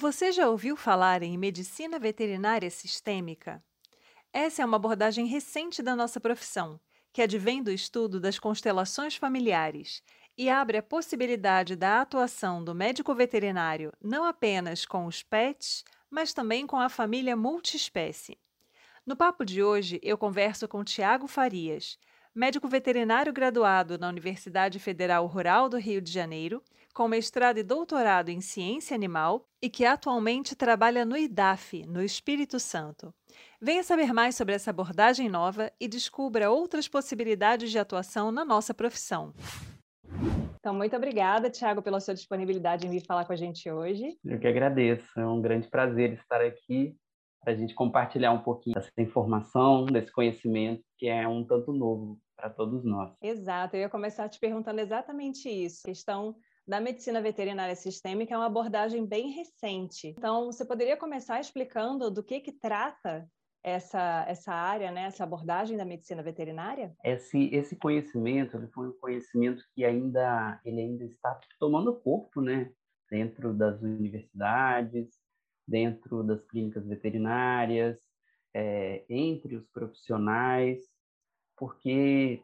Você já ouviu falar em medicina veterinária sistêmica? Essa é uma abordagem recente da nossa profissão, que advém do estudo das constelações familiares e abre a possibilidade da atuação do médico veterinário não apenas com os pets, mas também com a família multiespécie. No papo de hoje, eu converso com Tiago Farias, médico veterinário graduado na Universidade Federal Rural do Rio de Janeiro, com mestrado e doutorado em ciência animal e que atualmente trabalha no IDAF, no Espírito Santo. Venha saber mais sobre essa abordagem nova e descubra outras possibilidades de atuação na nossa profissão. Então, muito obrigada, Tiago, pela sua disponibilidade em vir falar com a gente hoje. Eu que agradeço, é um grande prazer estar aqui para a gente compartilhar um pouquinho dessa informação, desse conhecimento que é um tanto novo para todos nós. Exato, eu ia começar te perguntando exatamente isso. Questão da medicina veterinária sistêmica é uma abordagem bem recente. Então, você poderia começar explicando do que que trata essa, essa área, né, essa abordagem da medicina veterinária? Esse, esse conhecimento ele foi um conhecimento que ainda, ele ainda está tomando corpo né, dentro das universidades, dentro das clínicas veterinárias, é, entre os profissionais, porque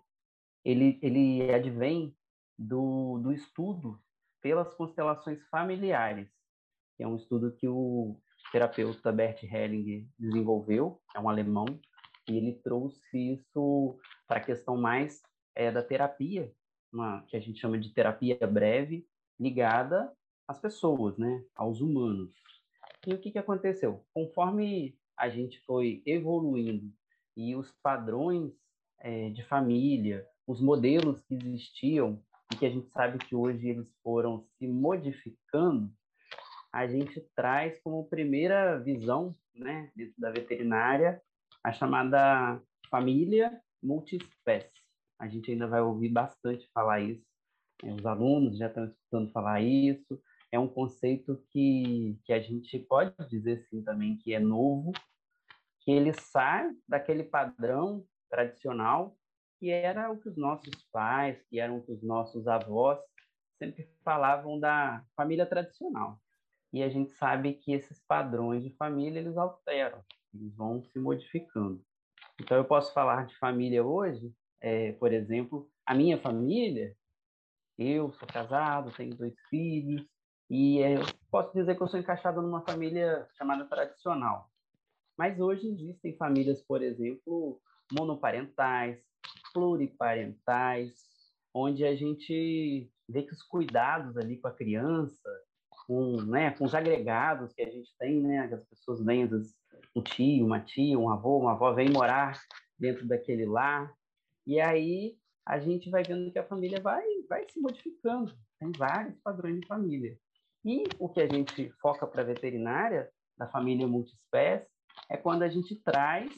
ele, ele advém do, do estudo pelas constelações familiares, é um estudo que o terapeuta Bert Hellinger desenvolveu, é um alemão, e ele trouxe isso para a questão mais é, da terapia, uma, que a gente chama de terapia breve, ligada às pessoas, né, aos humanos. E o que, que aconteceu? Conforme a gente foi evoluindo e os padrões é, de família, os modelos que existiam e que a gente sabe que hoje eles foram se modificando, a gente traz como primeira visão né, da veterinária a chamada família multiespécie. A gente ainda vai ouvir bastante falar isso, né, os alunos já estão escutando falar isso. É um conceito que, que a gente pode dizer sim também que é novo, que ele sai daquele padrão tradicional que era o que os nossos pais, que eram os nossos avós sempre falavam da família tradicional e a gente sabe que esses padrões de família eles alteram, eles vão se modificando. Então eu posso falar de família hoje, é, por exemplo, a minha família, eu sou casado, tenho dois filhos e é, eu posso dizer que eu sou encaixado numa família chamada tradicional. Mas hoje existem famílias, por exemplo, monoparentais, pluriparentais, onde a gente vê que os cuidados ali com a criança, com, né, com os agregados que a gente tem, né, as pessoas vêm, um tio, uma tia, um avô, uma avó vem morar dentro daquele lar, e aí a gente vai vendo que a família vai, vai se modificando, tem vários padrões de família. E o que a gente foca para a veterinária, da família multiespécie, é quando a gente traz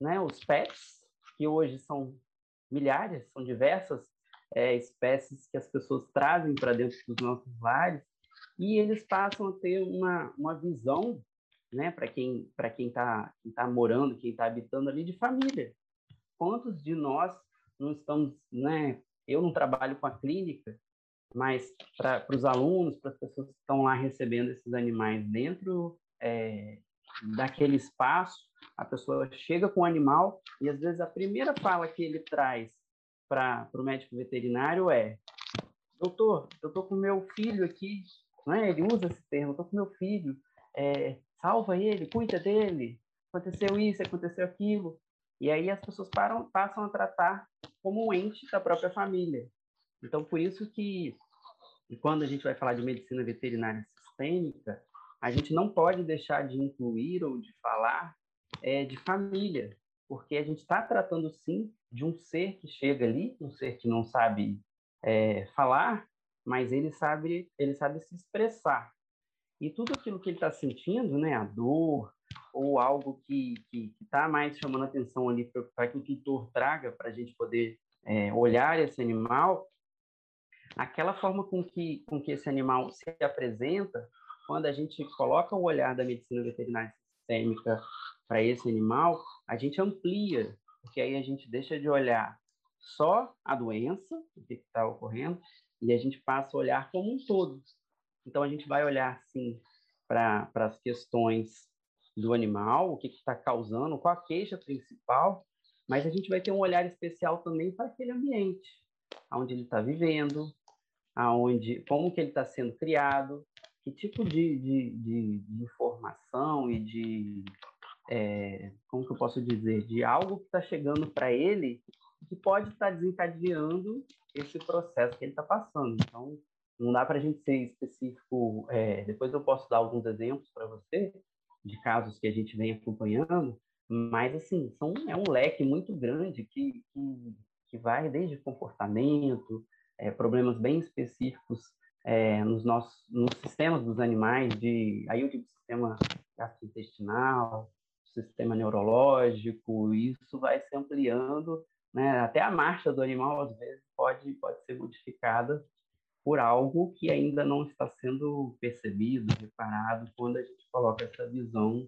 né, os pets, que hoje são milhares, são diversas é, espécies que as pessoas trazem para dentro dos nossos lares, e eles passam a ter uma, uma visão, né, para quem para quem está tá morando, quem está habitando ali de família. Quantos de nós não estamos, né? Eu não trabalho com a clínica, mas para os alunos, para as pessoas que estão lá recebendo esses animais dentro é, daquele espaço, a pessoa chega com o animal e às vezes a primeira fala que ele traz para o médico veterinário é: Doutor, eu estou com meu filho aqui né? Ele usa esse termo, estou com meu filho, é, salva ele, cuida dele, aconteceu isso, aconteceu aquilo. E aí as pessoas param, passam a tratar como um ente da própria família. Então, por isso que, quando a gente vai falar de medicina veterinária sistêmica, a gente não pode deixar de incluir ou de falar é, de família, porque a gente está tratando, sim, de um ser que chega ali, um ser que não sabe é, falar, mas ele sabe, ele sabe se expressar. E tudo aquilo que ele está sentindo, né, a dor, ou algo que está mais chamando atenção ali para que o tutor traga para a gente poder é, olhar esse animal, aquela forma com que, com que esse animal se apresenta, quando a gente coloca o olhar da medicina veterinária sistêmica para esse animal, a gente amplia, porque aí a gente deixa de olhar só a doença, o que está ocorrendo, e a gente passa a olhar como um todo. Então, a gente vai olhar, sim, para as questões do animal, o que está causando, qual a queixa principal, mas a gente vai ter um olhar especial também para aquele ambiente, onde ele está vivendo, aonde, como que ele está sendo criado, que tipo de, de, de, de informação e de, é, como que eu posso dizer, de algo que está chegando para ele que pode estar tá desencadeando esse processo que ele está passando. Então, não dá para a gente ser específico. É, depois eu posso dar alguns exemplos para você de casos que a gente vem acompanhando, mas assim são é um leque muito grande que que, que vai desde comportamento, é, problemas bem específicos é, nos nossos nos sistemas dos animais, de aí eu digo sistema gastrointestinal, sistema neurológico, isso vai se ampliando, né? Até a marcha do animal às vezes pode pode ser modificada por algo que ainda não está sendo percebido, reparado, quando a gente coloca essa visão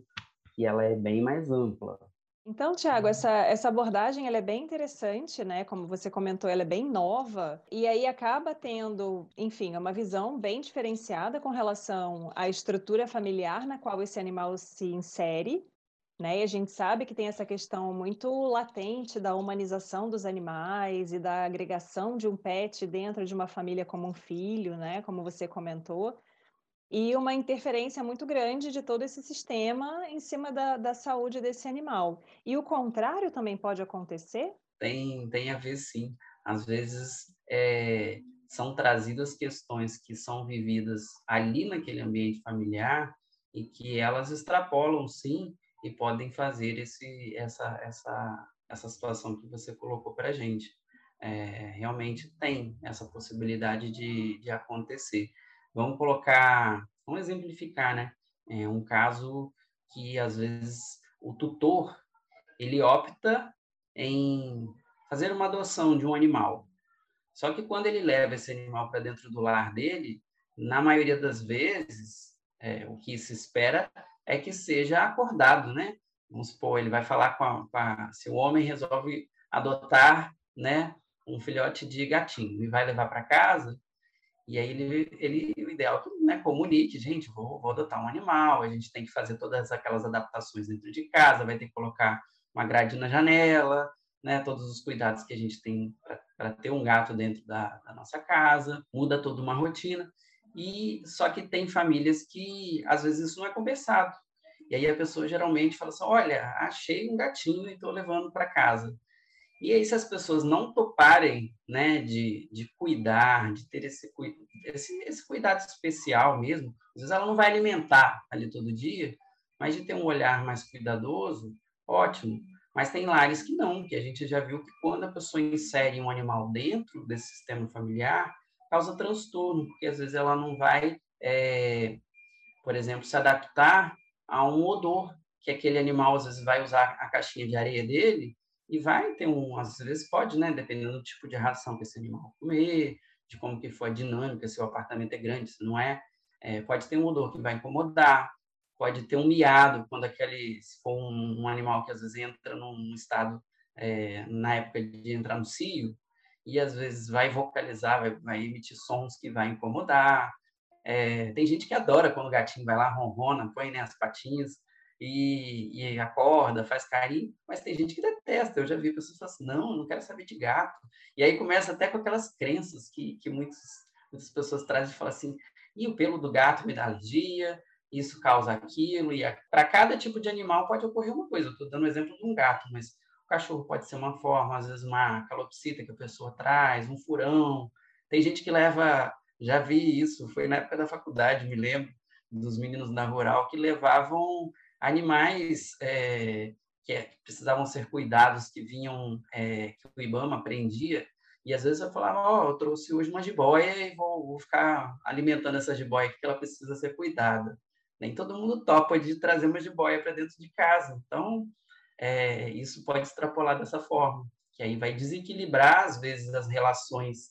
que ela é bem mais ampla. Então, Tiago, essa, essa abordagem ela é bem interessante, né? Como você comentou, ela é bem nova e aí acaba tendo, enfim, uma visão bem diferenciada com relação à estrutura familiar na qual esse animal se insere né? E a gente sabe que tem essa questão muito latente da humanização dos animais e da agregação de um pet dentro de uma família como um filho, né? Como você comentou. E uma interferência muito grande de todo esse sistema em cima da, da saúde desse animal. E o contrário também pode acontecer? Tem, tem a ver, sim. Às vezes é, são trazidas questões que são vividas ali naquele ambiente familiar e que elas extrapolam, sim, e podem fazer esse, essa, essa, essa situação que você colocou para a gente. É, realmente tem essa possibilidade de, de acontecer. Vamos colocar, vamos exemplificar, né? É um caso que às vezes o tutor ele opta em fazer uma adoção de um animal. Só que quando ele leva esse animal para dentro do lar dele, na maioria das vezes, é, o que se espera é que seja acordado, né? Vamos supor, ele vai falar com a, com a, se o homem resolve adotar, né, um filhote de gatinho e vai levar para casa, e aí ele, ele o ideal é que né, comunique, gente, vou, vou adotar um animal, a gente tem que fazer todas aquelas adaptações dentro de casa, vai ter que colocar uma grade na janela, né, todos os cuidados que a gente tem para ter um gato dentro da, da, nossa casa, muda toda uma rotina. E só que tem famílias que às vezes isso não é conversado. E aí a pessoa geralmente fala assim: "Olha, achei um gatinho e estou levando para casa". E aí se as pessoas não toparem, né, de, de cuidar, de ter esse, esse esse cuidado especial mesmo, às vezes ela não vai alimentar ali todo dia, mas de ter um olhar mais cuidadoso, ótimo. Mas tem lares que não, que a gente já viu que quando a pessoa insere um animal dentro desse sistema familiar, causa transtorno, porque às vezes ela não vai, é, por exemplo, se adaptar a um odor, que aquele animal às vezes vai usar a caixinha de areia dele e vai ter um, às vezes pode, né, dependendo do tipo de ração que esse animal comer, de como que foi a dinâmica, se o apartamento é grande, se não é, é pode ter um odor que vai incomodar, pode ter um miado, quando aquele, se for um, um animal que às vezes entra num estado, é, na época de entrar no cio, e às vezes vai vocalizar, vai, vai emitir sons que vai incomodar. É, tem gente que adora quando o gatinho vai lá, ronrona, põe né, as patinhas e, e, acorda, faz carinho, mas tem gente que detesta. Eu já vi pessoas falando assim, não, não quero saber de gato. E aí começa até com aquelas crenças que, que muitas, muitas pessoas trazem e falam assim, e o pelo do gato me dá alergia, isso causa aquilo, e para cada tipo de animal pode ocorrer uma coisa. Estou dando o exemplo de um gato, mas cachorro pode ser uma forma, às vezes uma calopsita que a pessoa traz, um furão. Tem gente que leva, já vi isso, foi na época da faculdade, me lembro, dos meninos na rural que levavam animais é, que precisavam ser cuidados, que vinham, é, que o IBAMA prendia, E às vezes eu falava, ó, oh, eu trouxe hoje uma jiboia e vou, vou ficar alimentando essa jiboia porque ela precisa ser cuidada. Nem todo mundo topa de trazer uma jiboia para dentro de casa. Então, é, isso pode extrapolar dessa forma, que aí vai desequilibrar, às vezes, as relações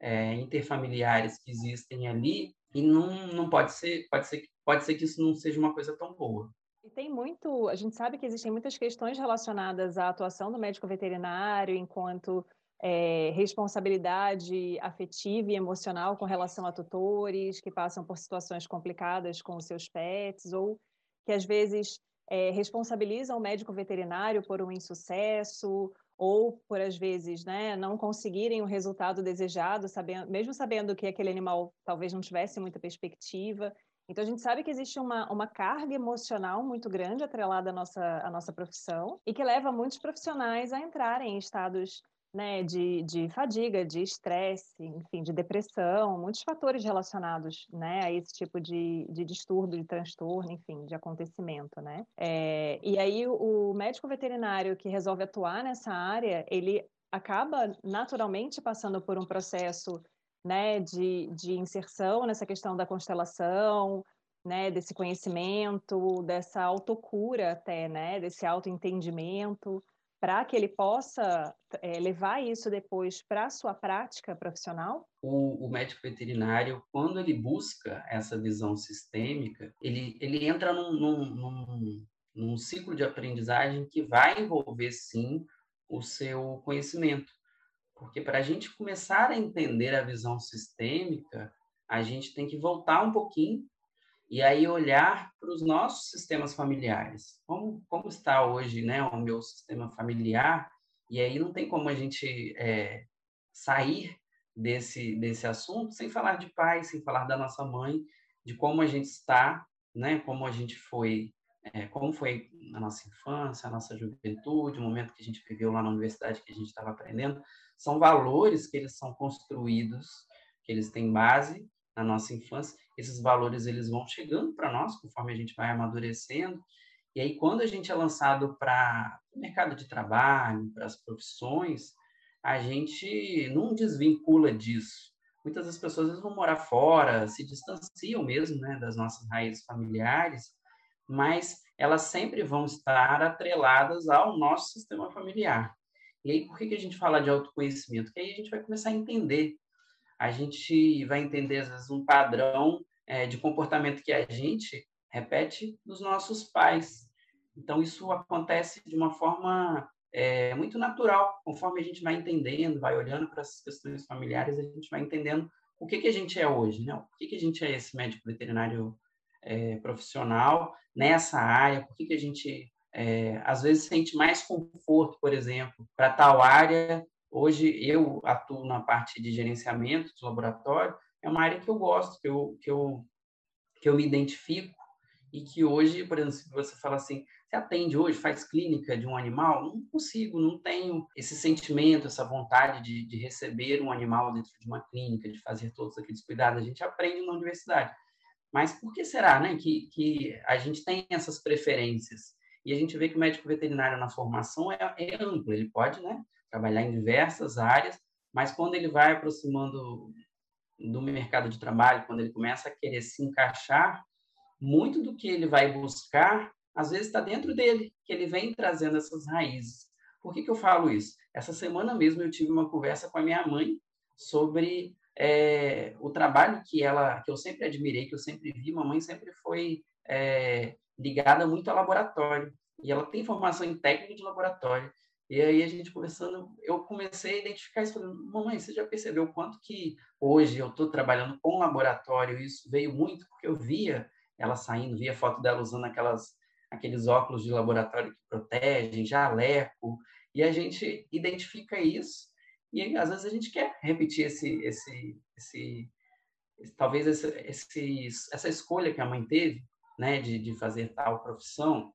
é, interfamiliares que existem ali e não, não pode ser, pode ser, pode ser que isso não seja uma coisa tão boa. E tem muito, a gente sabe que existem muitas questões relacionadas à atuação do médico veterinário enquanto é, responsabilidade afetiva e emocional com relação a tutores que passam por situações complicadas com os seus pets ou que às vezes é, responsabilizam o médico veterinário por um insucesso ou por às vezes né, não conseguirem o resultado desejado, sabendo, mesmo sabendo que aquele animal talvez não tivesse muita perspectiva. Então a gente sabe que existe uma, uma carga emocional muito grande atrelada à nossa, à nossa profissão e que leva muitos profissionais a entrarem em estados né, de, de fadiga, de estresse, enfim, de depressão, muitos fatores relacionados, né, a esse tipo de, de distúrbio, de transtorno, enfim, de acontecimento, né. É, e aí o, médico veterinário que resolve atuar nessa área, ele acaba naturalmente passando por um processo, né, de, de inserção nessa questão da constelação, né, desse conhecimento, dessa autocura até, né, desse autoentendimento, para que ele possa é, levar isso depois para a sua prática profissional? O, o, médico veterinário, quando ele busca essa visão sistêmica, ele, ele entra num, num, num, num ciclo de aprendizagem que vai envolver, sim, o seu conhecimento. Porque para a gente começar a entender a visão sistêmica, a gente tem que voltar um pouquinho e aí olhar para os nossos sistemas familiares. Como, como está hoje né, o meu sistema familiar? E aí não tem como a gente é, sair desse, desse assunto sem falar de pai, sem falar da nossa mãe, de como a gente está, né, como a gente foi, é, como foi a nossa infância, a nossa juventude, o momento que a gente viveu lá na universidade que a gente estava aprendendo. São valores que eles são construídos, que eles têm base na nossa infância, esses valores eles vão chegando para nós conforme a gente vai amadurecendo. E aí, quando a gente é lançado para o mercado de trabalho, para as profissões, a gente não desvincula disso. Muitas das pessoas vão morar fora, se distanciam mesmo né, das nossas raízes familiares, mas elas sempre vão estar atreladas ao nosso sistema familiar. E aí, por que, que a gente fala de autoconhecimento? Porque aí a gente vai começar a entender a gente vai entender, às vezes, um padrão é, de comportamento que a gente repete dos nossos pais. Então, isso acontece de uma forma é, muito natural, conforme a gente vai entendendo, vai olhando para essas questões familiares, a gente vai entendendo o que, que a gente é hoje, né? O que, que a gente é esse médico veterinário é, profissional nessa área, por que, que a gente é, às vezes sente mais conforto, por exemplo, para tal área Hoje eu atuo na parte de gerenciamento do laboratório, é uma área que eu gosto, que eu, que eu, que eu me identifico e que hoje, por exemplo, se você fala assim, você atende hoje, faz clínica de um animal, não consigo, não tenho esse sentimento, essa vontade de, de receber um animal dentro de uma clínica, de fazer todos aqueles cuidados. A gente aprende na universidade. Mas por que será né, que, que a gente tem essas preferências? E a gente vê que o médico veterinário na formação é, é amplo, ele pode né, trabalhar em diversas áreas, mas quando ele vai aproximando do mercado de trabalho, quando ele começa a querer se encaixar, muito do que ele vai buscar, às vezes está dentro dele, que ele vem trazendo essas raízes. Por que, que eu falo isso? Essa semana mesmo eu tive uma conversa com a minha mãe sobre é, o trabalho que ela, que eu sempre admirei, que eu sempre vi. Mamãe sempre foi é, ligada muito ao laboratório e ela tem formação em técnica de laboratório. E aí a gente conversando, eu comecei a identificar isso, falando, mamãe, você já percebeu quanto que hoje eu estou trabalhando com laboratório, isso veio muito porque eu via ela saindo, via foto dela usando aquelas, aqueles óculos de laboratório que protegem, jaleco, e a gente identifica isso, e às vezes a gente quer repetir esse, esse, esse, talvez esse, esse, essa escolha que a mãe teve, né, de, de fazer tal profissão.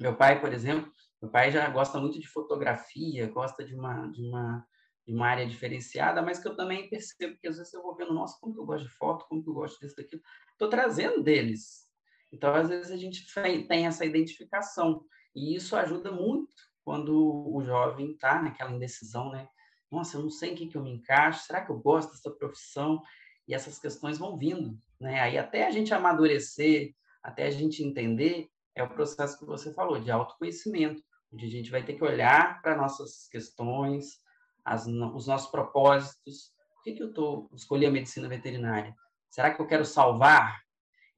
Meu pai, por exemplo, meu pai já gosta muito de fotografia, gosta de uma, de uma, de uma área diferenciada, mas que eu também percebo que às vezes eu vou vendo, nossa, como que eu gosto de foto, como que eu gosto disso, daquilo. Estou trazendo deles. Então, às vezes, a gente tem essa identificação. E isso ajuda muito quando o jovem está naquela indecisão, né? Nossa, eu não sei em que, que eu me encaixo, será que eu gosto dessa profissão? E essas questões vão vindo, né? Aí até a gente amadurecer, até a gente entender, é o processo que você falou, de autoconhecimento, onde a gente vai ter que olhar para nossas questões, as, os nossos propósitos. Por que, que eu tô, escolhi a medicina veterinária? Será que eu quero salvar?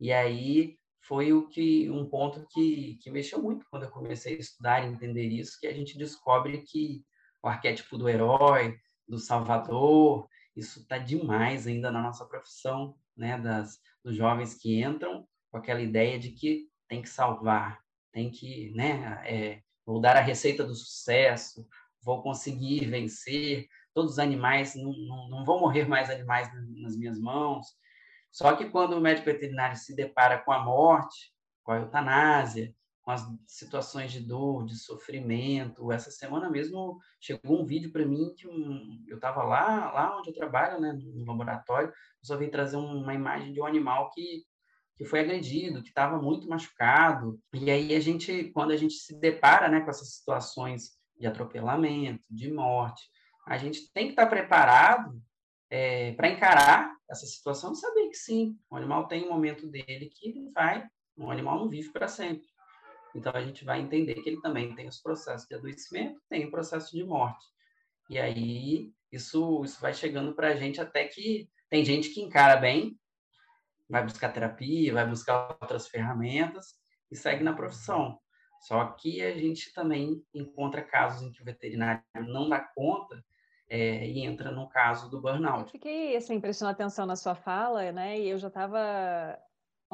E aí foi o que um ponto que, que mexeu muito quando eu comecei a estudar e entender isso, que a gente descobre que o arquétipo do herói, do salvador, isso está demais ainda na nossa profissão, né, das dos jovens que entram com aquela ideia de que tem que salvar, tem que, né, é, vou dar a receita do sucesso, vou conseguir vencer, todos os animais, não, não, não vão morrer mais animais nas minhas mãos. Só que quando o médico veterinário se depara com a morte, com a eutanásia, com as situações de dor, de sofrimento. Essa semana mesmo chegou um vídeo para mim que um, eu estava lá, lá onde eu trabalho, né, no laboratório, só vim trazer uma imagem de um animal que que foi agredido, que estava muito machucado. E aí a gente, quando a gente se depara, né, com essas situações de atropelamento, de morte, a gente tem que estar tá preparado é, para encarar essa situação saber que sim, o animal tem um momento dele que ele vai, um animal não vive para sempre. Então a gente vai entender que ele também tem os processos de adoecimento, tem o processo de morte. E aí isso, isso vai chegando para a gente até que tem gente que encara bem, vai buscar terapia, vai buscar outras ferramentas e segue na profissão. Só que a gente também encontra casos em que o veterinário não dá conta é, e entra no caso do burnout. Fiquei assim, prestando atenção na sua fala, né? E eu já estava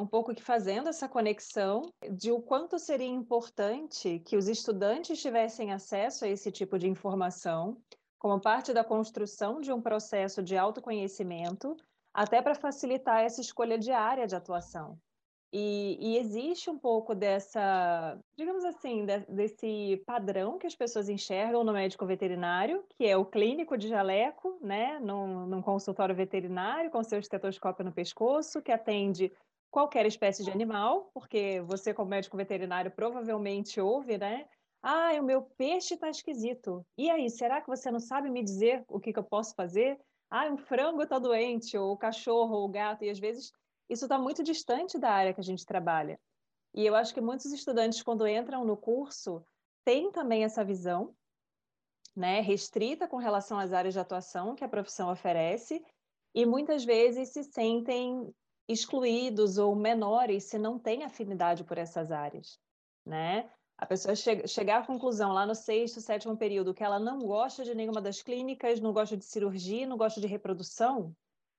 um pouco que fazendo essa conexão de o quanto seria importante que os estudantes tivessem acesso a esse tipo de informação como parte da construção de um processo de autoconhecimento, até para facilitar essa escolha de área de atuação. E, e, existe um pouco dessa, digamos assim, de, desse padrão que as pessoas enxergam no médico veterinário, que é o clínico de jaleco, né, num, num consultório veterinário, com seu estetoscópio no pescoço, que atende qualquer espécie de animal, porque você, como médico veterinário, provavelmente ouve, né? Ah, o meu peixe está esquisito. E aí, será que você não sabe me dizer o que, que eu posso fazer? Ah, um frango está doente, ou o cachorro, ou o gato, e às vezes isso está muito distante da área que a gente trabalha. E eu acho que muitos estudantes, quando entram no curso, têm também essa visão, né, restrita com relação às áreas de atuação que a profissão oferece, e muitas vezes se sentem excluídos ou menores se não têm afinidade por essas áreas, né? A pessoa che chegar à conclusão lá no sexto, sétimo período que ela não gosta de nenhuma das clínicas, não gosta de cirurgia, não gosta de reprodução,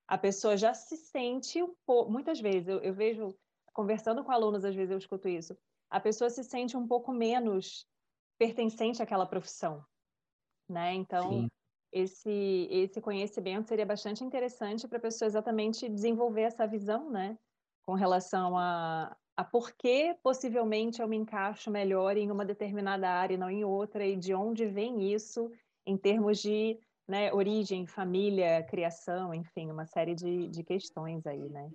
a pessoa já se sente um pouco, muitas vezes, eu, eu vejo, conversando com alunos, às vezes eu escuto isso, a pessoa se sente um pouco menos pertencente àquela profissão, né? Então, Sim esse, esse conhecimento seria bastante interessante para a pessoa exatamente desenvolver essa visão, né? Com relação a, a por que possivelmente eu me encaixo melhor em uma determinada área e não em outra, e de onde vem isso em termos de né, origem, família, criação, enfim, uma série de, de questões aí, né?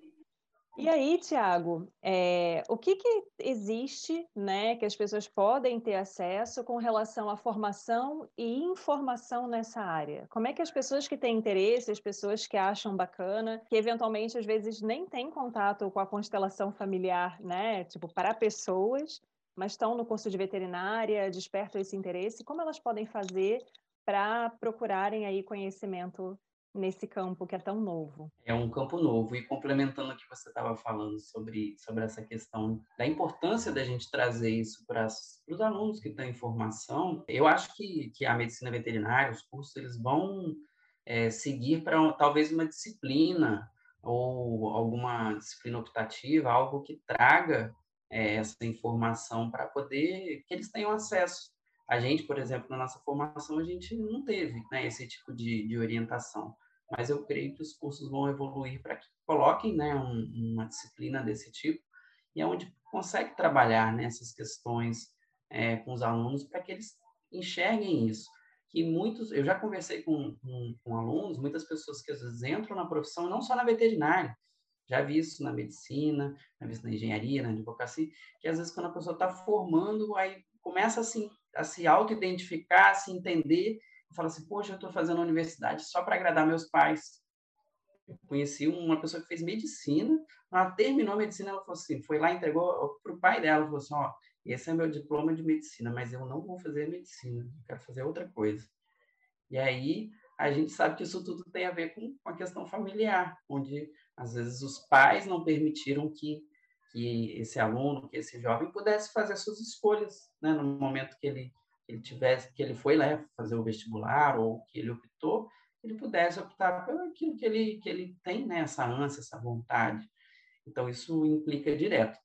E aí, Tiago, é, o que, que existe, né, que as pessoas podem ter acesso com relação à formação e informação nessa área? Como é que as pessoas que têm interesse, as pessoas que acham bacana, que eventualmente às vezes nem têm contato com a constelação familiar, né, tipo para pessoas, mas estão no curso de veterinária, despertam esse interesse, como elas podem fazer para procurarem aí conhecimento nesse campo que é tão novo. É um campo novo e complementando o que você estava falando sobre sobre essa questão da importância da gente trazer isso para os alunos que têm formação, eu acho que que a medicina veterinária, os cursos eles vão é, seguir para talvez uma disciplina ou alguma disciplina optativa, algo que traga é, essa informação para poder que eles tenham acesso. A gente, por exemplo, na nossa formação, a gente não teve né, esse tipo de, de orientação mas eu creio que os cursos vão evoluir para que coloquem né, um, uma disciplina desse tipo e é onde consegue trabalhar nessas questões é, com os alunos para que eles enxerguem isso. Que muitos, eu já conversei com, com, com, alunos, muitas pessoas que às vezes entram na profissão, não só na veterinária, já vi isso na medicina, já vi isso na engenharia, na advocacia, que às vezes quando a pessoa está formando, aí começa assim, a se auto-identificar, a se entender, fala assim, poxa, eu estou fazendo universidade só para agradar meus pais. Eu conheci uma pessoa que fez medicina, ela terminou a medicina, ela falou assim, foi lá, entregou para o pai dela, falou assim, ó, esse é meu diploma de medicina, mas eu não vou fazer medicina, eu quero fazer outra coisa. E aí a gente sabe que isso tudo tem a ver com a questão familiar, onde às vezes os pais não permitiram que, que esse aluno, que esse jovem pudesse fazer suas escolhas, né, no momento que ele ele tivesse que ele foi lá fazer o vestibular ou que ele optou, ele pudesse optar pelo aquilo que ele que ele tem, né, essa ânsia, essa vontade. Então isso implica direto.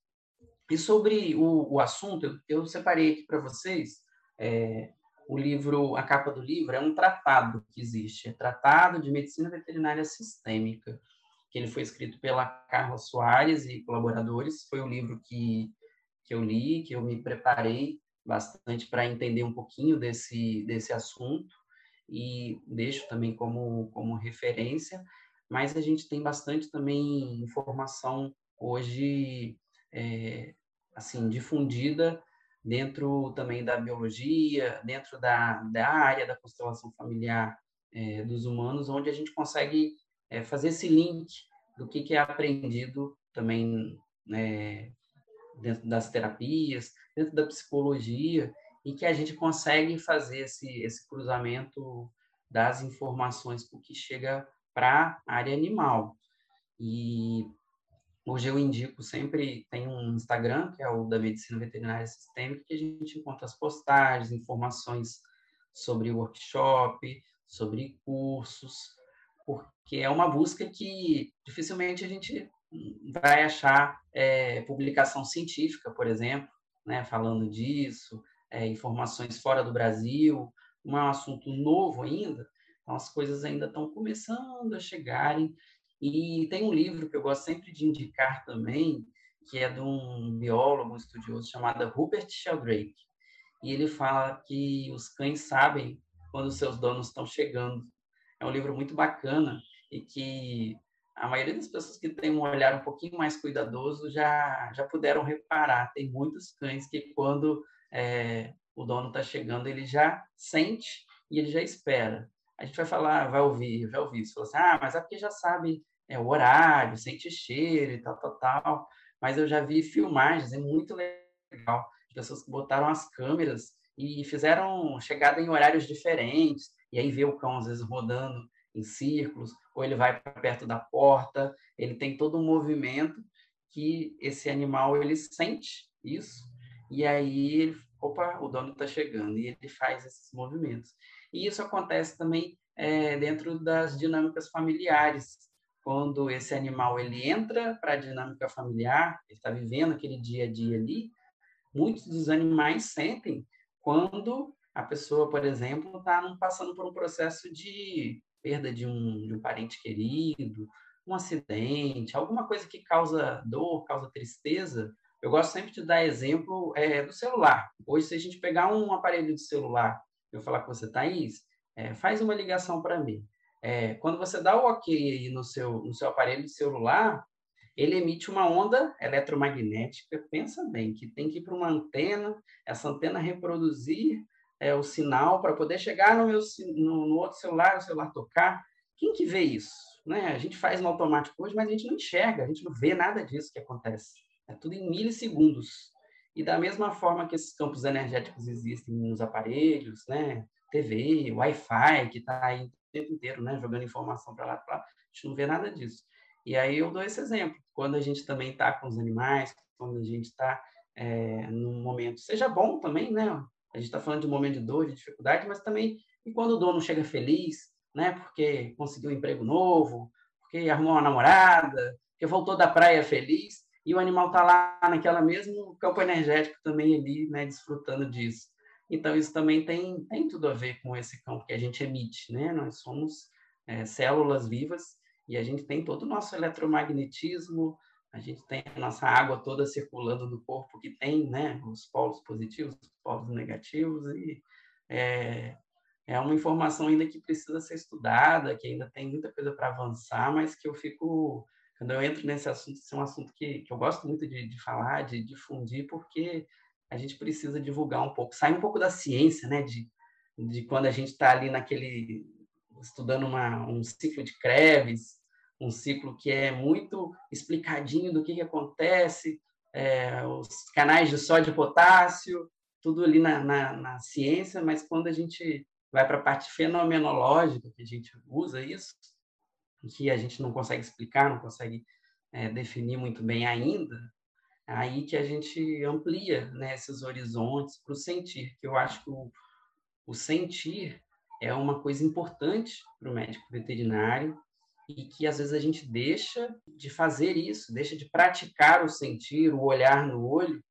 E sobre o, o assunto, eu, eu separei aqui para vocês é, o livro, a capa do livro é um tratado que existe, é Tratado de Medicina Veterinária Sistêmica, que ele foi escrito pela Carla Soares e colaboradores. Foi o livro que, que eu li, que eu me preparei bastante para entender um pouquinho desse, desse assunto e deixo também como, como referência, mas a gente tem bastante também informação hoje é, assim difundida dentro também da biologia, dentro da, da área da constelação familiar é, dos humanos, onde a gente consegue é, fazer esse link do que, que é aprendido também né, dentro das terapias, dentro da psicologia, e que a gente consegue fazer esse, esse cruzamento das informações que chega para a área animal. E hoje eu indico sempre, tem um Instagram, que é o da Medicina Veterinária Sistêmica, que a gente encontra as postagens, informações sobre workshop, sobre cursos, porque é uma busca que dificilmente a gente vai achar é, publicação científica, por exemplo, né, falando disso, é, informações fora do Brasil, um assunto novo ainda, então as coisas ainda estão começando a chegarem. E tem um livro que eu gosto sempre de indicar também, que é de um biólogo, um estudioso chamado Rupert Sheldrake. E ele fala que os cães sabem quando seus donos estão chegando. É um livro muito bacana e que a maioria das pessoas que têm um olhar um pouquinho mais cuidadoso já, já puderam reparar. Tem muitos cães que, quando é, o dono está chegando, ele já sente e ele já espera. A gente vai falar, vai ouvir, vai ouvir isso. Assim, ah, mas é porque já sabe é, o horário, sente cheiro e tal, tal, tal. Mas eu já vi filmagens, é muito legal, de pessoas que botaram as câmeras e fizeram chegada em horários diferentes, e aí vê o cão, às vezes, rodando em círculos, ou ele vai para perto da porta, ele tem todo um movimento que esse animal ele sente isso, e aí ele, opa, o dono está chegando, e ele faz esses movimentos. E isso acontece também é, dentro das dinâmicas familiares, quando esse animal ele entra para a dinâmica familiar, ele está vivendo aquele dia a dia ali, muitos dos animais sentem quando a pessoa, por exemplo, está passando por um processo de perda de um, de um parente querido, um acidente, alguma coisa que causa dor, causa tristeza, eu gosto sempre de dar exemplo é, do celular. Hoje, se a gente pegar um aparelho de celular, eu falar com você, Thaís, é, faz uma ligação para mim. É, quando você dá o ok no seu, no seu aparelho de celular, ele emite uma onda eletromagnética, pensa bem, que tem que ir para uma antena, essa antena reproduzir é, o sinal para poder chegar no, meu, no, no, outro celular, o celular tocar. Quem que vê isso? Né? A gente faz no automático hoje, mas a gente não enxerga, a gente não vê nada disso que acontece. É tudo em milissegundos. E da mesma forma que esses campos energéticos existem nos aparelhos, né? TV, Wi-Fi, que está aí o tempo inteiro, né? Jogando informação para lá para lá, a gente não vê nada disso. E aí eu dou esse exemplo. Quando a gente também está com os animais, quando a gente está é, num momento, seja bom também, né? A gente está falando de um momento de dor, de dificuldade, mas também e quando o dono chega feliz, né? Porque conseguiu um emprego novo, porque arrumou uma namorada, porque voltou da praia feliz e o animal está lá naquela mesmo campo energético também ali, né? Desfrutando disso. Então isso também tem tem tudo a ver com esse campo que a gente emite, né? Nós somos é, células vivas e a gente tem todo o nosso eletromagnetismo, a gente tem a nossa água toda circulando no corpo, que tem né, os polos positivos, os polos negativos, e é, é uma informação ainda que precisa ser estudada, que ainda tem muita coisa para avançar, mas que eu fico, quando eu entro nesse assunto, esse é um assunto que, que eu gosto muito de, de falar, de difundir, porque a gente precisa divulgar um pouco, sair um pouco da ciência, né, de de quando a gente está ali naquele estudando uma, um ciclo de Krebs, um ciclo que é muito explicadinho do que, que acontece, é, os canais de sódio e potássio, tudo ali na, na, na ciência, mas quando a gente vai para a parte fenomenológica, que a gente usa isso, que a gente não consegue explicar, não consegue é, definir muito bem ainda, aí que a gente amplia né, esses horizontes para o sentir, que eu acho que o, o sentir é uma coisa importante para o médico veterinário e que às vezes a gente deixa de fazer isso, deixa de praticar o sentir, o olhar no olho,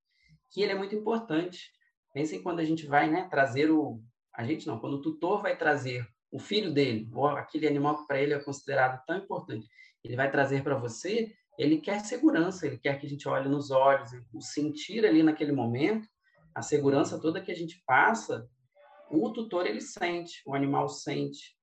que ele é muito importante. Pensem quando a gente vai né, trazer o. A gente não, quando o tutor vai trazer o filho dele, ou aquele animal que para ele é considerado tão importante, ele vai trazer para você, ele quer segurança, ele quer que a gente olhe nos olhos, o sentir ali naquele momento, a segurança toda que a gente passa, o tutor ele sente, o animal sente.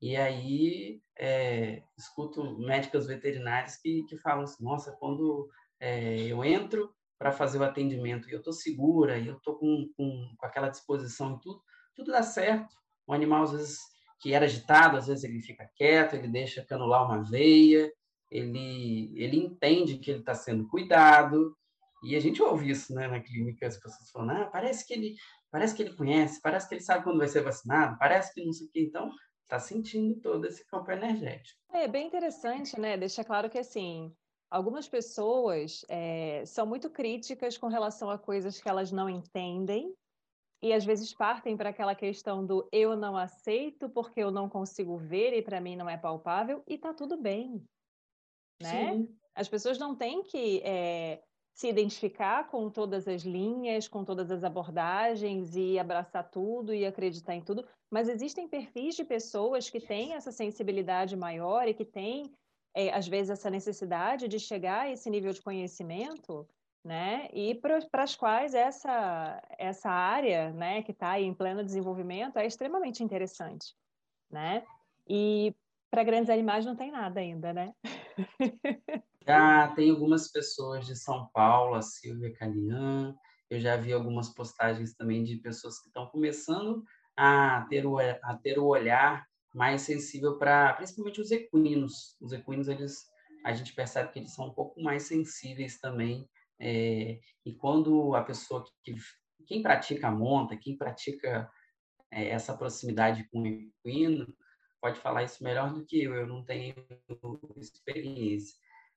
E aí é, escuto médicas veterinárias que, que falam assim, nossa, quando é, eu entro para fazer o atendimento e eu estou segura, e eu estou com, com, com aquela disposição e tudo, tudo dá certo. O animal, às vezes, que era agitado, às vezes ele fica quieto, ele deixa canular uma veia, ele, ele entende que ele está sendo cuidado, e a gente ouve isso né, na clínica, as pessoas falando, ah, parece que ele parece que ele conhece, parece que ele sabe quando vai ser vacinado, parece que não sei o que, então está sentindo todo esse campo energético. É bem interessante, né? Deixa claro que assim, algumas pessoas é, são muito críticas com relação a coisas que elas não entendem e às vezes partem para aquela questão do eu não aceito porque eu não consigo ver e para mim não é palpável e tá tudo bem, né? Sim. As pessoas não têm que é, se identificar com todas as linhas, com todas as abordagens e abraçar tudo e acreditar em tudo, mas existem perfis de pessoas que têm essa sensibilidade maior e que têm, é, às vezes, essa necessidade de chegar a esse nível de conhecimento né? E para as quais essa, essa área, né, que está em pleno desenvolvimento é extremamente interessante, né? E para grandes animais não tem nada ainda, né? Tem algumas pessoas de São Paulo, a Silvia Calian, eu já vi algumas postagens também de pessoas que estão começando a ter o, a ter o olhar mais sensível para, principalmente os equinos. Os equinos, eles, a gente percebe que eles são um pouco mais sensíveis também é, e quando a pessoa que, quem pratica a monta, quem pratica é, essa proximidade com o equino, pode falar isso melhor do que eu, eu não tenho experiência.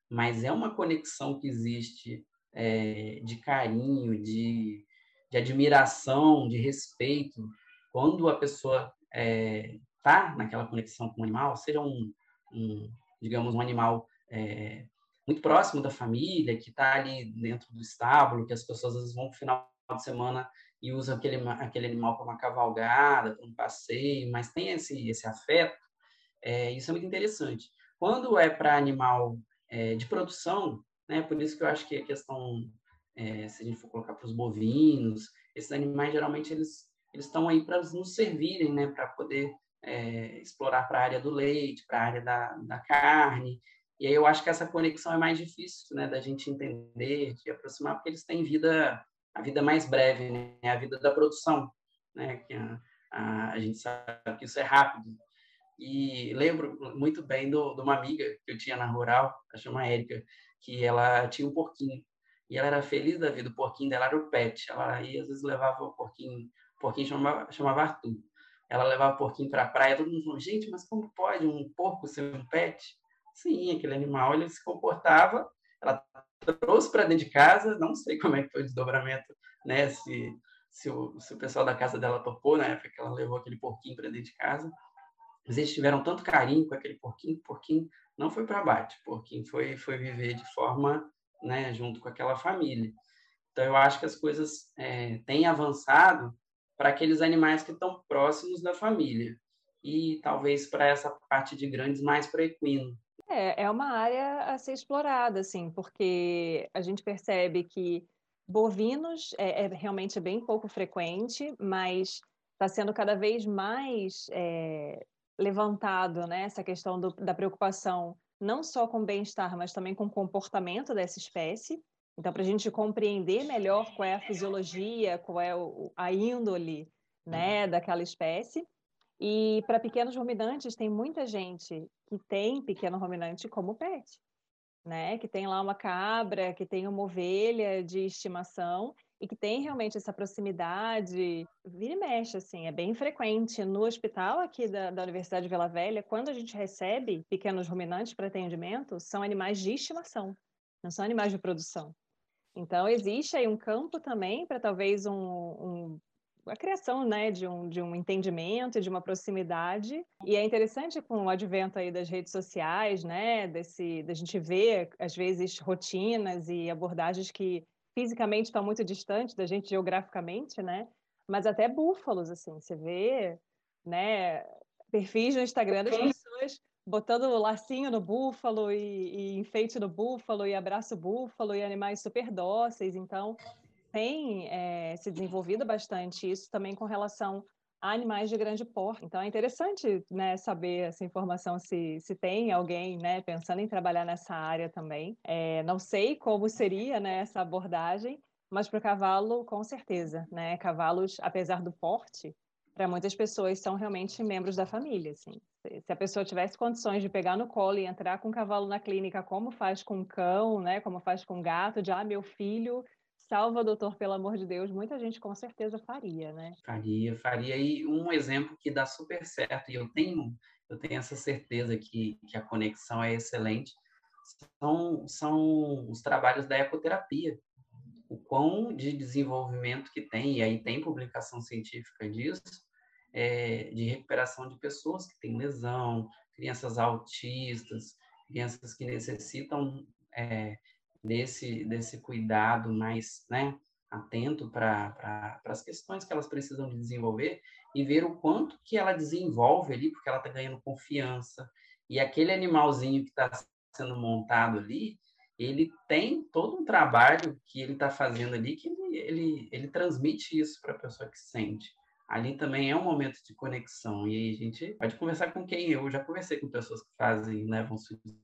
Mas é uma conexão que existe é, de carinho, de, de admiração, de respeito, quando a pessoa está é, naquela conexão com o animal, seja um, um digamos, um animal é, muito próximo da família, que está ali dentro do estábulo, que as pessoas às vezes vão no final de semana e usam aquele, aquele animal para uma cavalgada, para um passeio, mas tem esse, esse afeto, isso é muito interessante. Quando é para animal é, de produção, né, por isso que eu acho que a questão, é, se a gente for colocar para os bovinos, esses animais geralmente eles eles estão aí para nos servirem, né, para poder é, explorar para a área do leite, para a área da, da carne, e aí eu acho que essa conexão é mais difícil, né, da gente entender, de aproximar, porque eles têm vida, a vida mais breve, né, a vida da produção, né, que a, a, a gente sabe que isso é rápido. E lembro muito bem do, de uma amiga que eu tinha na rural, a chama Érica, que ela tinha um porquinho. E ela era feliz da vida, o porquinho dela era o pet. Ela às vezes levava o porquinho, o porquinho chamava, chamava Arthur. Ela levava o porquinho para a praia, todo mundo falou, gente, mas como pode um porco ser um pet? Sim, aquele animal ele se comportava, ela trouxe para dentro de casa, não sei como é que foi o desdobramento, né? Se, se, o, se o pessoal da casa dela topou na época que ela levou aquele porquinho para dentro de casa. Mas eles tiveram tanto carinho com aquele porquinho, porquinho não foi para bate, porquinho foi, foi viver de forma, né, junto com aquela família. Então, eu acho que as coisas é, têm avançado para aqueles animais que estão próximos da família. E talvez para essa parte de grandes mais para equino. É, é uma área a ser explorada, assim, porque a gente percebe que bovinos é, é realmente bem pouco frequente, mas está sendo cada vez mais é, levantado, né, essa questão do, da preocupação não só com bem-estar, mas também com o comportamento dessa espécie. Então, para a gente compreender melhor qual é a fisiologia, qual é o, a índole né, daquela espécie. E para pequenos ruminantes, tem muita gente que tem pequeno ruminante como pet, né? Que tem lá uma cabra, que tem uma ovelha de estimação e que tem realmente essa proximidade, vira e mexe, assim, é bem frequente. No hospital aqui da, da Universidade de Vila Velha, quando a gente recebe pequenos ruminantes para atendimento, são animais de estimação, não são animais de produção. Então, existe aí um campo também para talvez um, um, a criação né, de, um, de um entendimento, de uma proximidade. E é interessante com o advento aí das redes sociais, né, desse, da gente ver, às vezes, rotinas e abordagens que fisicamente estão muito distantes da gente geograficamente, né? Mas até búfalos, assim, você vê, né? Perfis no Instagram das pessoas botando lacinho no búfalo e, e enfeite no búfalo e abraço búfalo e animais super dóceis. Então, tem é, se desenvolvido bastante isso também com relação a animais de grande porte. Então é interessante né, saber essa informação se, se tem alguém né, pensando em trabalhar nessa área também. É, não sei como seria né, essa abordagem, mas para o cavalo, com certeza. Né? Cavalos, apesar do porte, para muitas pessoas são realmente membros da família. Assim. Se a pessoa tivesse condições de pegar no colo e entrar com o cavalo na clínica, como faz com cão, né, como faz com gato, de ah, meu filho salva, doutor, pelo amor de Deus, muita gente com certeza faria, né? Faria, faria. E um exemplo que dá super certo, e eu tenho, eu tenho essa certeza que, que a conexão é excelente, são, são os trabalhos da ecoterapia. O quão de desenvolvimento que tem, e aí tem publicação científica disso, é, de recuperação de pessoas que têm lesão, crianças autistas, crianças que necessitam é, desse, desse cuidado mais né, atento para pra, as questões que elas precisam de desenvolver e ver o quanto que ela desenvolve ali, porque ela está ganhando confiança. E aquele animalzinho que está sendo montado ali, ele tem todo um trabalho que ele está fazendo ali que ele, ele, ele transmite isso para a pessoa que sente. Ali também é um momento de conexão. E aí a gente pode conversar com quem eu já conversei com pessoas que fazem, levam suíços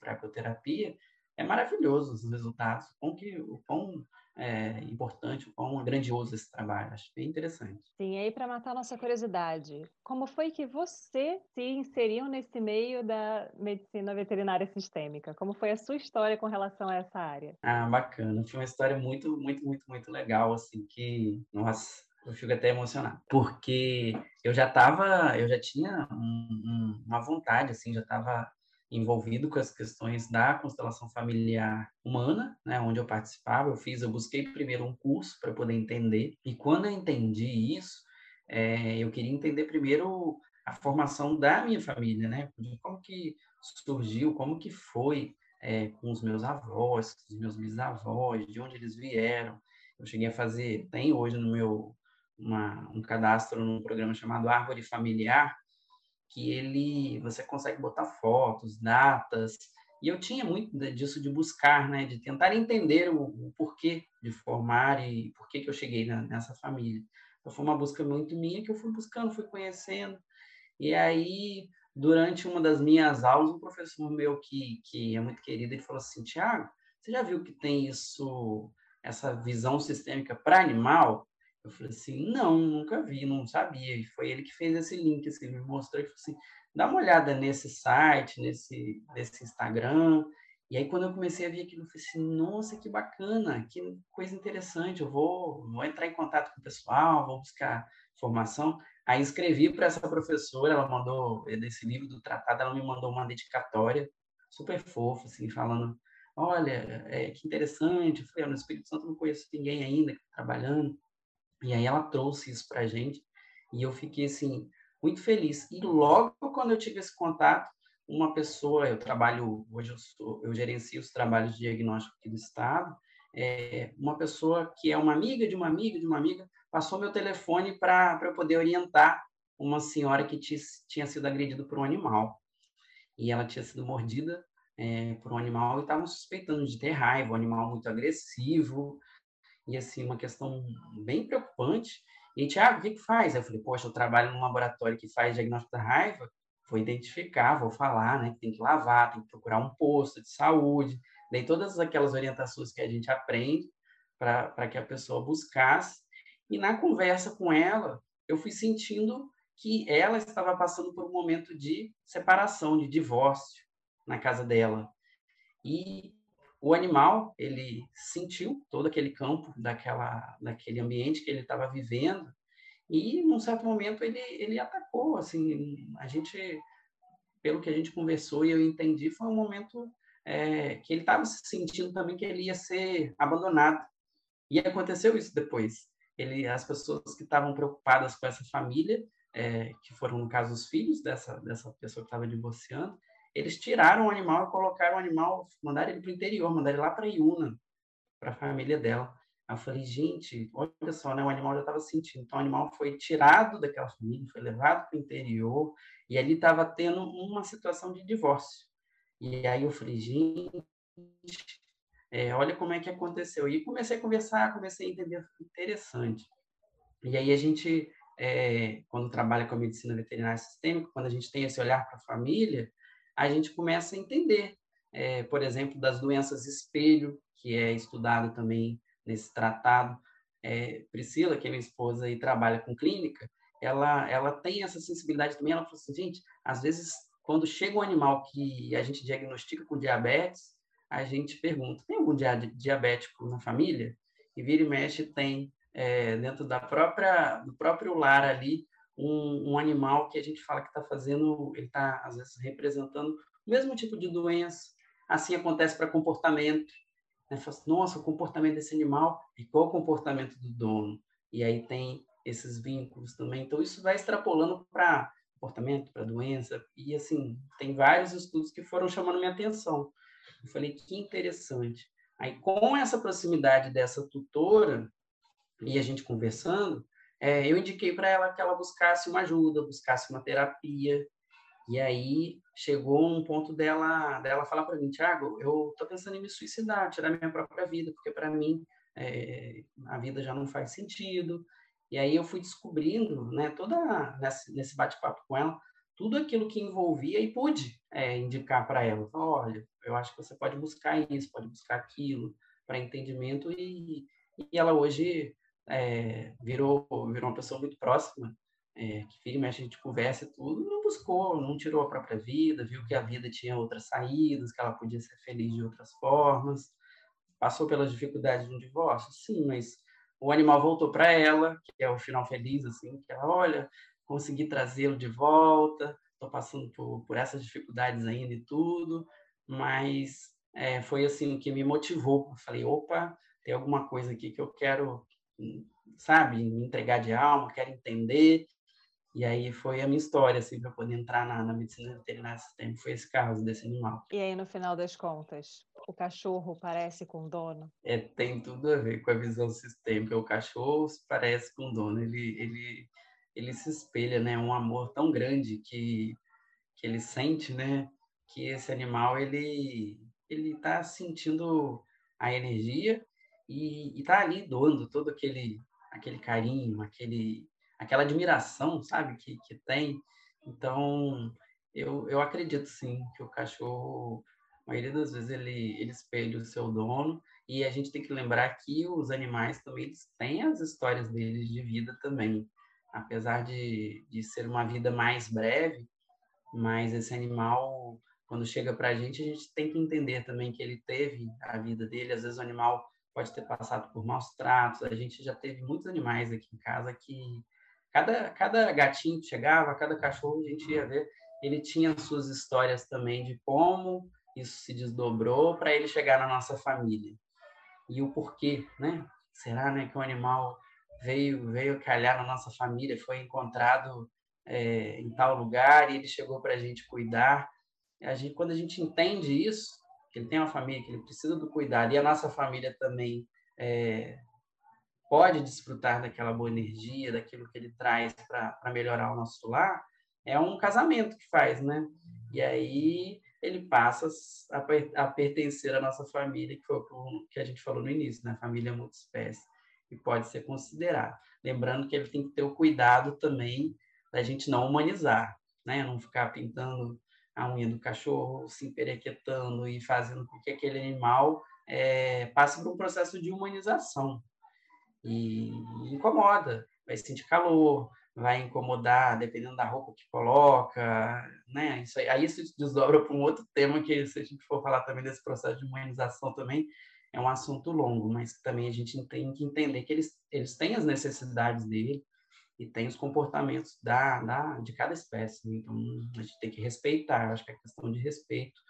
para ecoterapia é maravilhoso os resultados, o quão, que, o quão é, importante, o quão grandioso esse trabalho. Acho bem interessante. Sim, e aí para matar nossa curiosidade, como foi que você se inseriu nesse meio da medicina veterinária sistêmica? Como foi a sua história com relação a essa área? Ah, bacana. Foi uma história muito, muito, muito, muito legal, assim, que, nossa, eu fico até emocionado, porque eu já estava, eu já tinha um, um, uma vontade, assim, já estava envolvido com as questões da constelação familiar humana, né, onde eu participava, eu fiz, eu busquei primeiro um curso para poder entender, e quando eu entendi isso, é, eu queria entender primeiro a formação da minha família, né, como que surgiu, como que foi é, com os meus avós, os meus bisavós, de onde eles vieram. Eu cheguei a fazer, tem hoje no meu uma, um cadastro num programa chamado Árvore Familiar, que ele você consegue botar fotos, datas, e eu tinha muito disso de buscar, né, de tentar entender o, o porquê de formar e por que eu cheguei na, nessa família. Então foi uma busca muito minha que eu fui buscando, fui conhecendo. E aí, durante uma das minhas aulas, um professor meu que que é muito querido, ele falou assim: "Tiago, você já viu que tem isso essa visão sistêmica para animal?" Eu falei assim, não, nunca vi, não sabia. E foi ele que fez esse link, assim, me mostrou e falou assim, dá uma olhada nesse site, nesse, nesse Instagram. E aí, quando eu comecei a ver aquilo, eu falei assim, nossa, que bacana, que coisa interessante, eu vou, vou entrar em contato com o pessoal, vou buscar informação. Aí escrevi para essa professora, ela mandou, desse livro do tratado, ela me mandou uma dedicatória, super fofa, assim, falando, olha, é, que interessante. Eu falei, no Espírito Santo não conheço ninguém ainda está trabalhando. E aí ela trouxe isso para a gente e eu fiquei assim muito feliz. E logo quando eu tive esse contato, uma pessoa, eu trabalho hoje eu, sou, eu gerencio os trabalhos de diagnóstico aqui do estado, é, uma pessoa que é uma amiga de uma amiga de uma amiga passou meu telefone para eu poder orientar uma senhora que tinha sido agredida por um animal e ela tinha sido mordida é, por um animal e estavam suspeitando de ter raiva, um animal muito agressivo, e assim, uma questão bem preocupante. E Tiago, o que, que faz? Eu falei, poxa, eu trabalho num laboratório que faz diagnóstico da raiva, vou identificar, vou falar, né, que tem que lavar, tem que procurar um posto de saúde, dei todas aquelas orientações que a gente aprende para que a pessoa buscasse. E na conversa com ela, eu fui sentindo que ela estava passando por um momento de separação, de divórcio na casa dela. E o animal, ele sentiu todo aquele campo daquela daquele ambiente que ele estava vivendo e num certo momento ele ele atacou, assim, a gente pelo que a gente conversou e eu entendi, foi um momento é, que ele estava se sentindo também que ele ia ser abandonado. E aconteceu isso depois. Ele, as pessoas que estavam preocupadas com essa família, é, que foram no caso os filhos dessa dessa pessoa que estava divorciando, eles tiraram o animal e colocaram o animal, mandaram ele para o interior, mandaram ele lá para Iuna, para a família dela. Aí eu falei, gente, olha só, né? O animal já estava sentindo. Então, o animal foi tirado daquela família, foi levado para o interior, e ali estava tendo uma situação de divórcio. E aí eu falei, gente, é, olha como é que aconteceu. E comecei a conversar, comecei a entender, interessante. E aí a gente, é, quando trabalha com a medicina veterinária sistêmica, quando a gente tem esse olhar para a família, a gente começa a entender, é, por exemplo, das doenças espelho, que é estudado também nesse tratado. É, Priscila, que é minha esposa e trabalha com clínica, ela, ela tem essa sensibilidade também. Ela falou assim, gente, às vezes, quando chega um animal que a gente diagnostica com diabetes, a gente pergunta, tem algum diabético na família? E vira e mexe tem, é, dentro da própria, do próprio lar ali, um, um animal que a gente fala que está fazendo, ele está, às vezes, representando o mesmo tipo de doença. Assim acontece para comportamento. Né? Assim, Nossa, o comportamento desse animal é igual comportamento do dono. E aí tem esses vínculos também. Então, isso vai extrapolando para comportamento, para doença. E, assim, tem vários estudos que foram chamando minha atenção. Eu falei, que interessante. Aí, com essa proximidade dessa tutora, e a gente conversando, é, eu indiquei para ela que ela buscasse uma ajuda, buscasse uma terapia. E aí chegou um ponto dela, dela falar para mim, Tiago, eu tô pensando em me suicidar, tirar minha própria vida, porque para mim é, a vida já não faz sentido. E aí eu fui descobrindo, né, toda nesse, nesse bate-papo com ela, tudo aquilo que envolvia e pude é, indicar para ela. Olha, eu acho que você pode buscar isso, pode buscar aquilo para entendimento e, e ela hoje é, virou, virou uma pessoa muito próxima, é, que e mexe, a gente conversa e tudo, não buscou, não tirou a própria vida, viu que a vida tinha outras saídas, que ela podia ser feliz de outras formas, passou pelas dificuldades do divórcio, sim, mas o animal voltou para ela, que é o final feliz, assim, que ela, olha, consegui trazê-lo de volta, estou passando por, por essas dificuldades ainda e tudo, mas é, foi assim que me motivou. Eu falei, opa, tem alguma coisa aqui que eu quero sabe, me entregar de alma, quero entender. E aí foi a minha história, assim, para poder entrar na, na medicina veterinária sistêmica, foi esse caso desse animal. E aí, no final das contas, o cachorro parece com o dono? É, tem tudo a ver com a visão sistêmica. O cachorro parece com o dono, ele, ele, ele se espelha, né? Um amor tão grande que, que ele sente, né? Que esse animal, ele ele está sentindo a energia e, está ali doando todo aquele aquele carinho, aquele aquela admiração, sabe, que, que tem. Então, eu, eu acredito sim que o cachorro, a maioria das vezes, ele, ele espelha o seu dono, e a gente tem que lembrar que os animais também eles têm as histórias deles de vida também. Apesar de, de ser uma vida mais breve, mas esse animal, quando chega para a gente, a gente tem que entender também que ele teve a vida dele. Às vezes o animal pode ter passado por maus tratos. A gente já teve muitos animais aqui em casa que cada, cada gatinho que chegava, cada cachorro, a gente ia ver, ele tinha suas histórias também de como isso se desdobrou para ele chegar na nossa família. E o porquê, né? Será né, que o animal veio veio calhar na nossa família, foi encontrado é, em tal lugar e ele chegou para a gente cuidar. A gente, quando a gente entende isso, que ele tem uma família, que ele precisa do cuidado, e a nossa família também é, pode desfrutar daquela boa energia, daquilo que ele traz para melhorar o nosso lar, é um casamento que faz, né? E aí ele passa a, pertencer à nossa família, que foi o que a gente falou no início, né? Família multiespécie, e pode ser considerado. Lembrando que ele tem que ter o cuidado também da gente não humanizar, né? Não ficar pintando a unha do cachorro, se emperequetando e fazendo com que aquele animal é, passe por um processo de humanização. E, incomoda, vai sentir calor, vai incomodar, dependendo da roupa que coloca, né? Isso aí, aí isso desdobra para um outro tema que, se a gente for falar também desse processo de humanização também, é um assunto longo, mas também a gente tem que entender que eles, eles têm as necessidades dele e tem os comportamentos da, da, de cada espécie. Né? Então, a gente tem que respeitar. Acho que é questão de respeito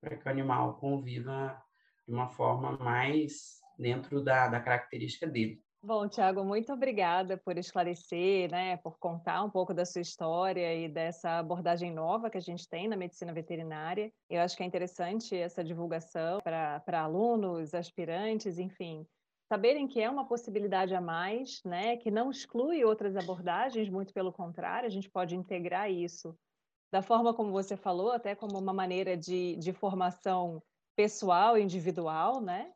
para que o animal conviva de uma forma mais dentro da, da característica dele. Bom, Tiago, muito obrigada por esclarecer, né, por contar um pouco da sua história e dessa abordagem nova que a gente tem na medicina veterinária. Eu acho que é interessante essa divulgação para alunos, aspirantes, enfim, saberem que é uma possibilidade a mais, né, que não exclui outras abordagens, muito pelo contrário, a gente pode integrar isso da forma como você falou, até como uma maneira de, de formação pessoal, individual, né?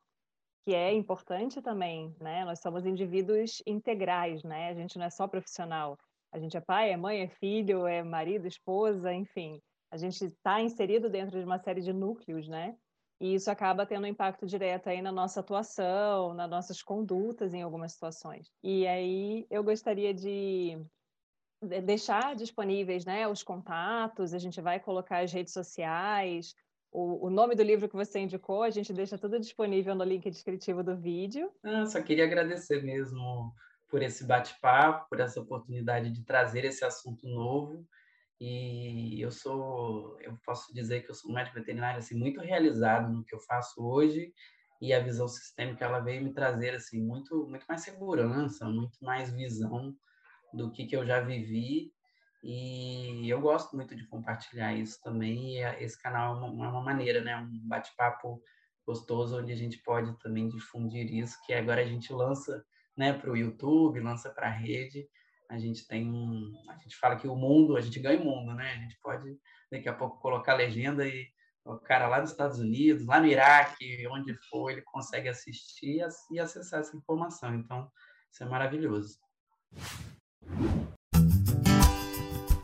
que é importante também, né? Nós somos indivíduos integrais, né? A gente não é só profissional. A gente é pai, é mãe, é filho, é marido, esposa, enfim. A gente está inserido dentro de uma série de núcleos, né? E isso acaba tendo um impacto direto aí na nossa atuação, nas nossas condutas em algumas situações. E aí eu gostaria de deixar disponíveis, né, os contatos, a gente vai colocar as redes sociais, o, o, nome do livro que você indicou, a gente deixa tudo disponível no link descritivo do vídeo. Ah, só queria agradecer mesmo por esse bate-papo, por essa oportunidade de trazer esse assunto novo. E eu sou, eu posso dizer que eu sou um médico veterinário assim muito realizado no que eu faço hoje e a visão sistêmica ela veio me trazer assim muito muito mais segurança, muito mais visão do que que eu já vivi e eu gosto muito de compartilhar isso também. E esse canal é uma, é uma maneira, né? Um bate-papo gostoso onde a gente pode também difundir isso, que agora a gente lança né, para o YouTube, lança para a rede. A gente tem um, a gente fala que o mundo, a gente ganha o mundo, né? A gente pode daqui a pouco colocar legenda e o cara lá nos Estados Unidos, lá no Iraque, onde for, ele consegue assistir e acessar essa informação. Então, isso é maravilhoso.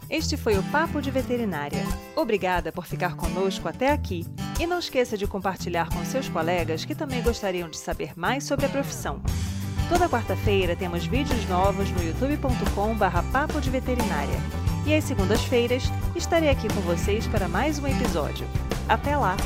Este foi o Papo de Veterinária. Obrigada por ficar conosco até aqui. E não esqueça de compartilhar com seus colegas que também gostariam de saber mais sobre a profissão. Toda quarta-feira temos vídeos novos no youtube.com/barra Papo de Veterinária. E às segundas-feiras estarei aqui com vocês para mais um episódio. Até lá!